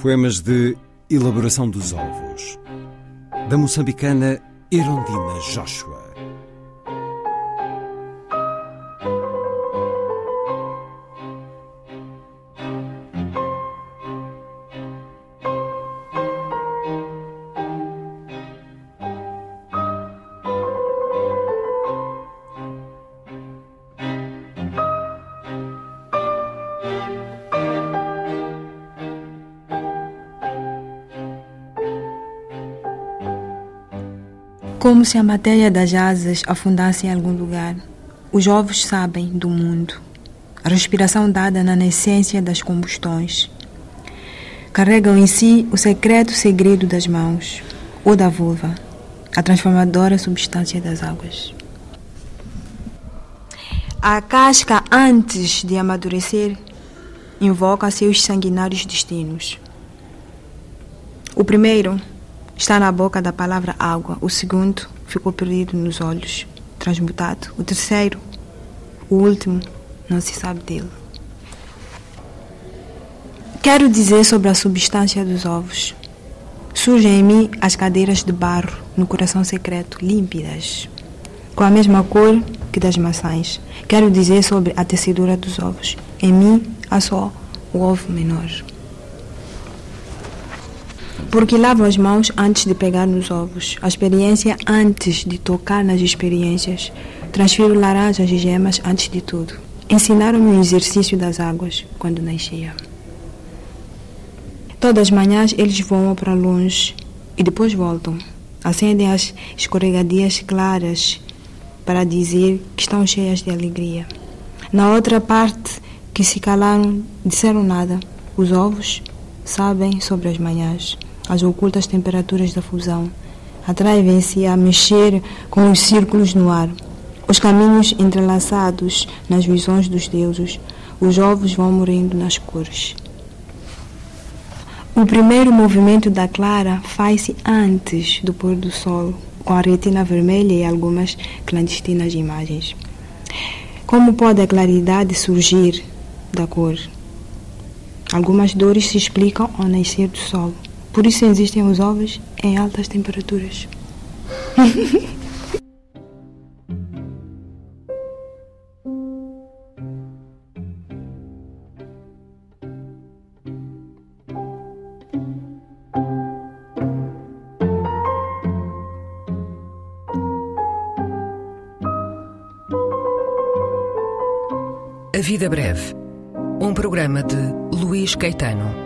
Poemas de elaboração dos ovos, da moçambicana Erondina Joshua. Como se a matéria das asas afundasse em algum lugar. Os ovos sabem do mundo. A respiração dada na nascência das combustões. Carregam em si o secreto segredo das mãos ou da vulva, a transformadora substância das águas. A casca, antes de amadurecer, invoca seus sanguinários destinos. O primeiro Está na boca da palavra água. O segundo ficou perdido nos olhos, transmutado. O terceiro, o último, não se sabe dele. Quero dizer sobre a substância dos ovos. Surgem em mim as cadeiras de barro no coração secreto, límpidas, com a mesma cor que das maçãs. Quero dizer sobre a tecedura dos ovos. Em mim há só o ovo menor porque lavo as mãos antes de pegar nos ovos, a experiência antes de tocar nas experiências. Transfiro laranjas e gemas antes de tudo. Ensinaram-me o exercício das águas quando nascia. Todas as manhãs eles voam para longe e depois voltam. Acendem as escorregadias claras para dizer que estão cheias de alegria. Na outra parte, que se calaram, disseram nada. Os ovos sabem sobre as manhãs as ocultas temperaturas da fusão. Atraem-se a mexer com os círculos no ar. Os caminhos entrelaçados nas visões dos deuses. Os ovos vão morrendo nas cores. O primeiro movimento da clara faz-se antes do pôr do sol, com a retina vermelha e algumas clandestinas imagens. Como pode a claridade surgir da cor? Algumas dores se explicam ao nascer do sol. Por isso existem os ovos em altas temperaturas. A Vida Breve, um programa de Luís Caetano.